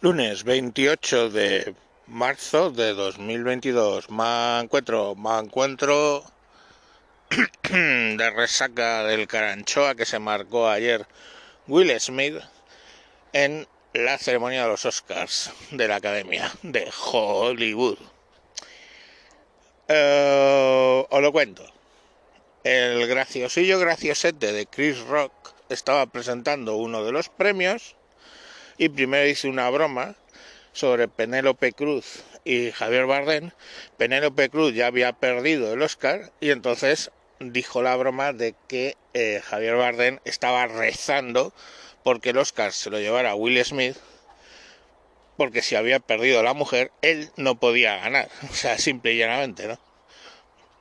Lunes 28 de marzo de 2022. Me encuentro, me encuentro de resaca del Caranchoa que se marcó ayer Will Smith en la ceremonia de los Oscars de la Academia de Hollywood. Eh, os lo cuento. El graciosillo graciosete de Chris Rock estaba presentando uno de los premios y primero hice una broma sobre Penélope Cruz y Javier Bardem. Penélope Cruz ya había perdido el Oscar y entonces dijo la broma de que eh, Javier Bardem estaba rezando porque el Oscar se lo llevara Will Smith porque si había perdido la mujer, él no podía ganar. O sea, simple y llanamente, ¿no?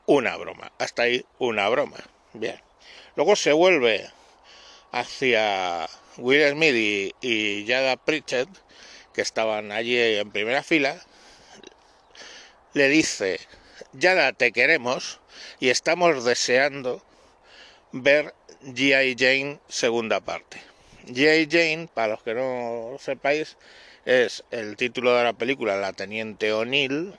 Una broma. Hasta ahí una broma. Bien. Luego se vuelve hacia Will Smith y, y Jada Pritchett, que estaban allí en primera fila, le dice, Yada, te queremos y estamos deseando ver G.I. Jane segunda parte. G.I. Jane, para los que no lo sepáis, es el título de la película La Teniente O'Neill,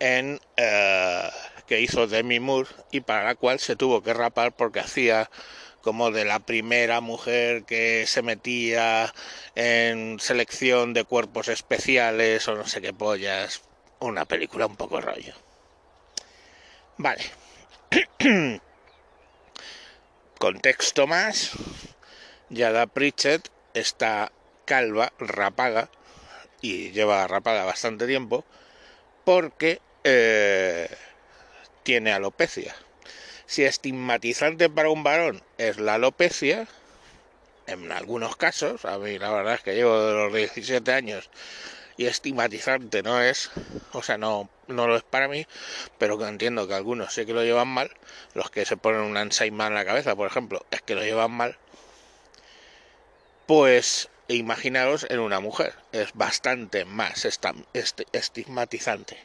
en, eh, que hizo Demi Moore y para la cual se tuvo que rapar porque hacía como de la primera mujer que se metía en selección de cuerpos especiales o no sé qué pollas. Una película un poco rollo. Vale. Contexto más. Yada Pritchett está calva, rapada, y lleva rapada bastante tiempo, porque eh, tiene alopecia. Si estigmatizante para un varón es la alopecia, en algunos casos, a mí la verdad es que llevo de los 17 años y estigmatizante no es, o sea, no, no lo es para mí, pero que entiendo que algunos sé que lo llevan mal, los que se ponen un Alzheimer en la cabeza, por ejemplo, es que lo llevan mal, pues imaginaros en una mujer, es bastante más estigmatizante.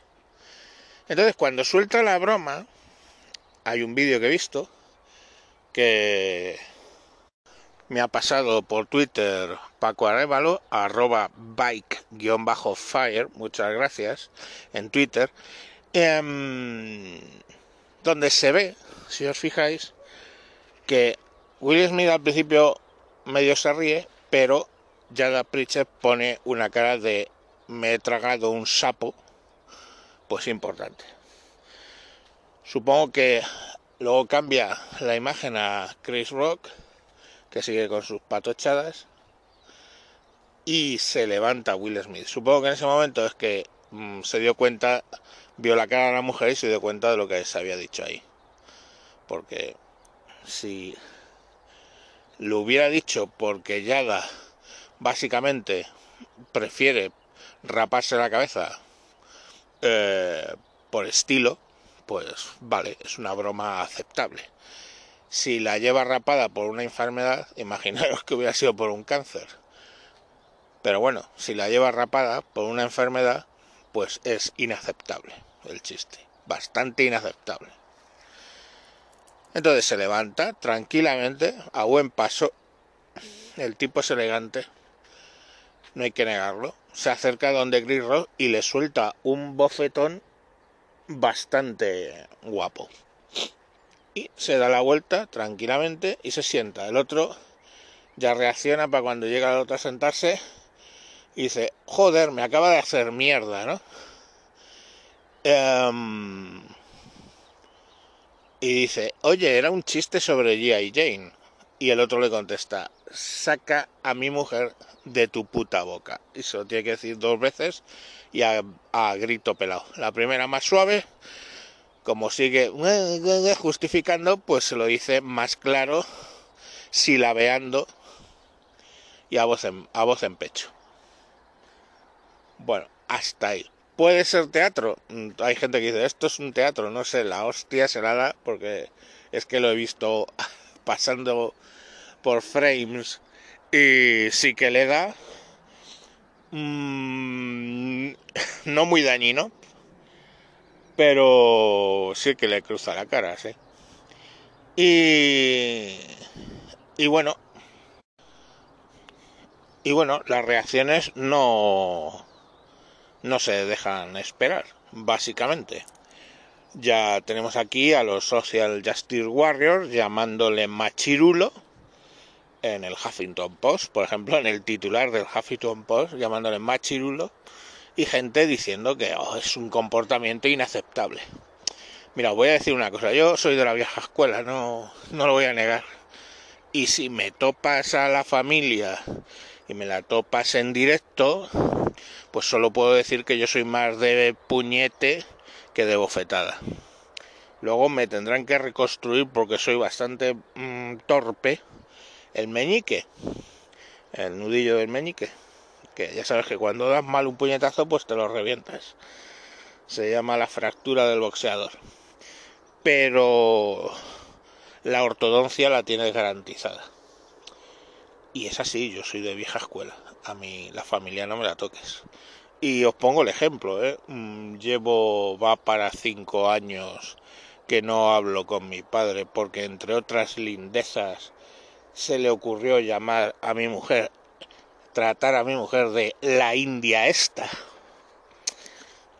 Entonces, cuando suelta la broma, hay un vídeo que he visto que me ha pasado por Twitter Paco Arevalo, arroba bike-fire, muchas gracias, en Twitter, em, donde se ve, si os fijáis, que Will Smith al principio medio se ríe, pero Jada Pritchett pone una cara de me he tragado un sapo, pues importante. Supongo que luego cambia la imagen a Chris Rock, que sigue con sus patochadas, y se levanta Will Smith. Supongo que en ese momento es que mm, se dio cuenta, vio la cara de la mujer y se dio cuenta de lo que se había dicho ahí. Porque si lo hubiera dicho porque Yada básicamente prefiere raparse la cabeza eh, por estilo, pues vale, es una broma aceptable. Si la lleva rapada por una enfermedad, imaginaros que hubiera sido por un cáncer. Pero bueno, si la lleva rapada por una enfermedad, pues es inaceptable el chiste, bastante inaceptable. Entonces se levanta tranquilamente, a buen paso. El tipo es elegante, no hay que negarlo. Se acerca a donde Chris Rock y le suelta un bofetón bastante guapo. Y se da la vuelta tranquilamente y se sienta. El otro ya reacciona para cuando llega el otro a sentarse y dice, joder, me acaba de hacer mierda, ¿no? Em, y dice, oye, era un chiste sobre G.I. Jane. Y el otro le contesta, saca a mi mujer de tu puta boca. Y se lo tiene que decir dos veces y a, grito pelado. La primera más suave, como sigue justificando, pues se lo dice más claro, silabeando y a voz en, a voz en pecho. Bueno, hasta ahí. ¿Puede ser teatro? Mm, hay gente que dice, esto es un teatro, no sé, la hostia será la... porque es que lo he visto pasando por frames y sí que le da mmm, no muy dañino pero sí que le cruza la cara sí y y bueno Y bueno, las reacciones no, no se dejan esperar, básicamente. Ya tenemos aquí a los Social Justice Warriors llamándole machirulo en el Huffington Post, por ejemplo, en el titular del Huffington Post, llamándole machirulo, y gente diciendo que oh, es un comportamiento inaceptable. Mira, voy a decir una cosa, yo soy de la vieja escuela, no, no lo voy a negar. Y si me topas a la familia y me la topas en directo, pues solo puedo decir que yo soy más de puñete que de bofetada. Luego me tendrán que reconstruir porque soy bastante mm, torpe el meñique, el nudillo del meñique, que ya sabes que cuando das mal un puñetazo pues te lo revientas. Se llama la fractura del boxeador. Pero la ortodoncia la tienes garantizada. Y es así, yo soy de vieja escuela. A mí la familia no me la toques. Y os pongo el ejemplo, ¿eh? Mm, llevo, va para cinco años que no hablo con mi padre porque entre otras lindezas se le ocurrió llamar a mi mujer, tratar a mi mujer de la India esta.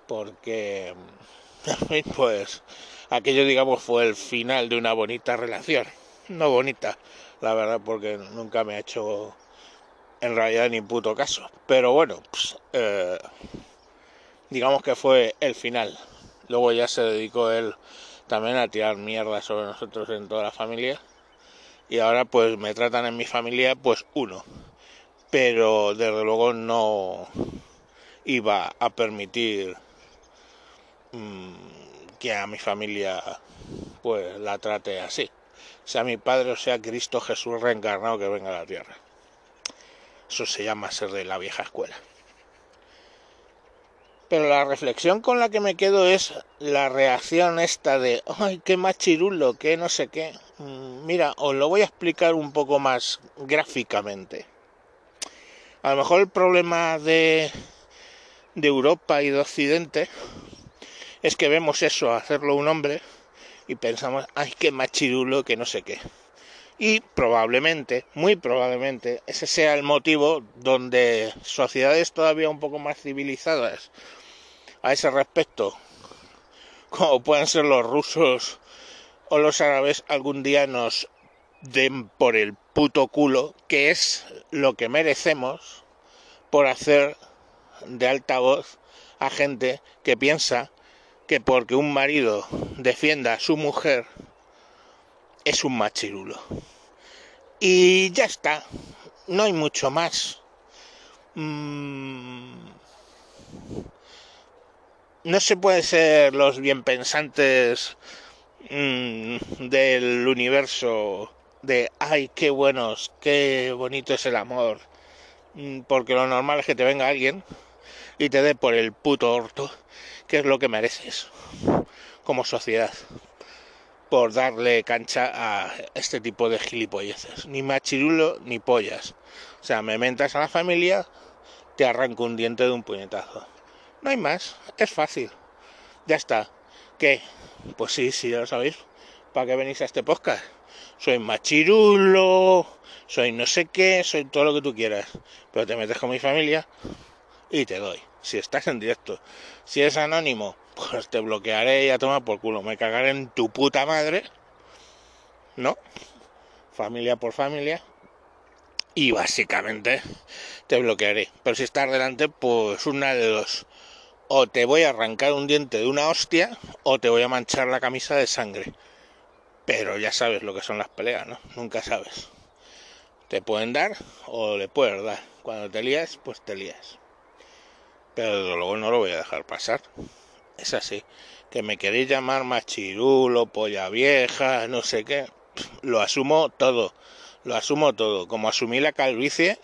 Porque, pues, aquello digamos fue el final de una bonita relación. No bonita, la verdad, porque nunca me ha hecho en realidad ni puto caso. Pero bueno, pues, eh, digamos que fue el final. Luego ya se dedicó él también a tirar mierda sobre nosotros en toda la familia y ahora pues me tratan en mi familia pues uno pero desde luego no iba a permitir mm, que a mi familia pues la trate así sea mi padre o sea Cristo Jesús reencarnado que venga a la tierra eso se llama ser de la vieja escuela pero la reflexión con la que me quedo es la reacción esta de, ay, qué machirulo, qué no sé qué. Mm, mira, os lo voy a explicar un poco más gráficamente. A lo mejor el problema de, de Europa y de Occidente es que vemos eso, hacerlo un hombre, y pensamos, ay, qué machirulo, que no sé qué. Y probablemente, muy probablemente, ese sea el motivo donde sociedades todavía un poco más civilizadas a ese respecto, como puedan ser los rusos o los árabes, algún día nos den por el puto culo, que es lo que merecemos por hacer de altavoz a gente que piensa que porque un marido defienda a su mujer es un machirulo. Y ya está, no hay mucho más. Mm, no se puede ser los bien pensantes mm, del universo de ay qué buenos, qué bonito es el amor, mm, porque lo normal es que te venga alguien y te dé por el puto orto, que es lo que mereces como sociedad, por darle cancha a este tipo de gilipolleces, ni machirulo ni pollas. O sea, me mentas a la familia, te arranco un diente de un puñetazo. No hay más, es fácil. Ya está. ¿Qué? Pues sí, sí, ya lo sabéis. ¿Para qué venís a este podcast? Soy machirulo, soy no sé qué, soy todo lo que tú quieras. Pero te metes con mi familia y te doy. Si estás en directo. Si es anónimo, pues te bloquearé y a tomar por culo. Me cagaré en tu puta madre. ¿No? Familia por familia. Y básicamente te bloquearé. Pero si estás delante, pues una de dos o te voy a arrancar un diente de una hostia o te voy a manchar la camisa de sangre. Pero ya sabes lo que son las peleas, ¿no? Nunca sabes. Te pueden dar o le puedes dar. Cuando te lías, pues te lías. Pero luego no lo voy a dejar pasar. Es así. Que me queréis llamar machirulo, polla vieja, no sé qué. Lo asumo todo. Lo asumo todo. Como asumí la calvicie,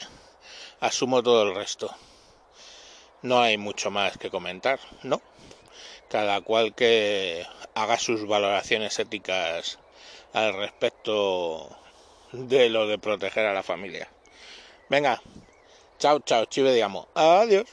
asumo todo el resto no hay mucho más que comentar, ¿no? Cada cual que haga sus valoraciones éticas al respecto de lo de proteger a la familia. Venga, chao, chao, chive, digamos. Adiós.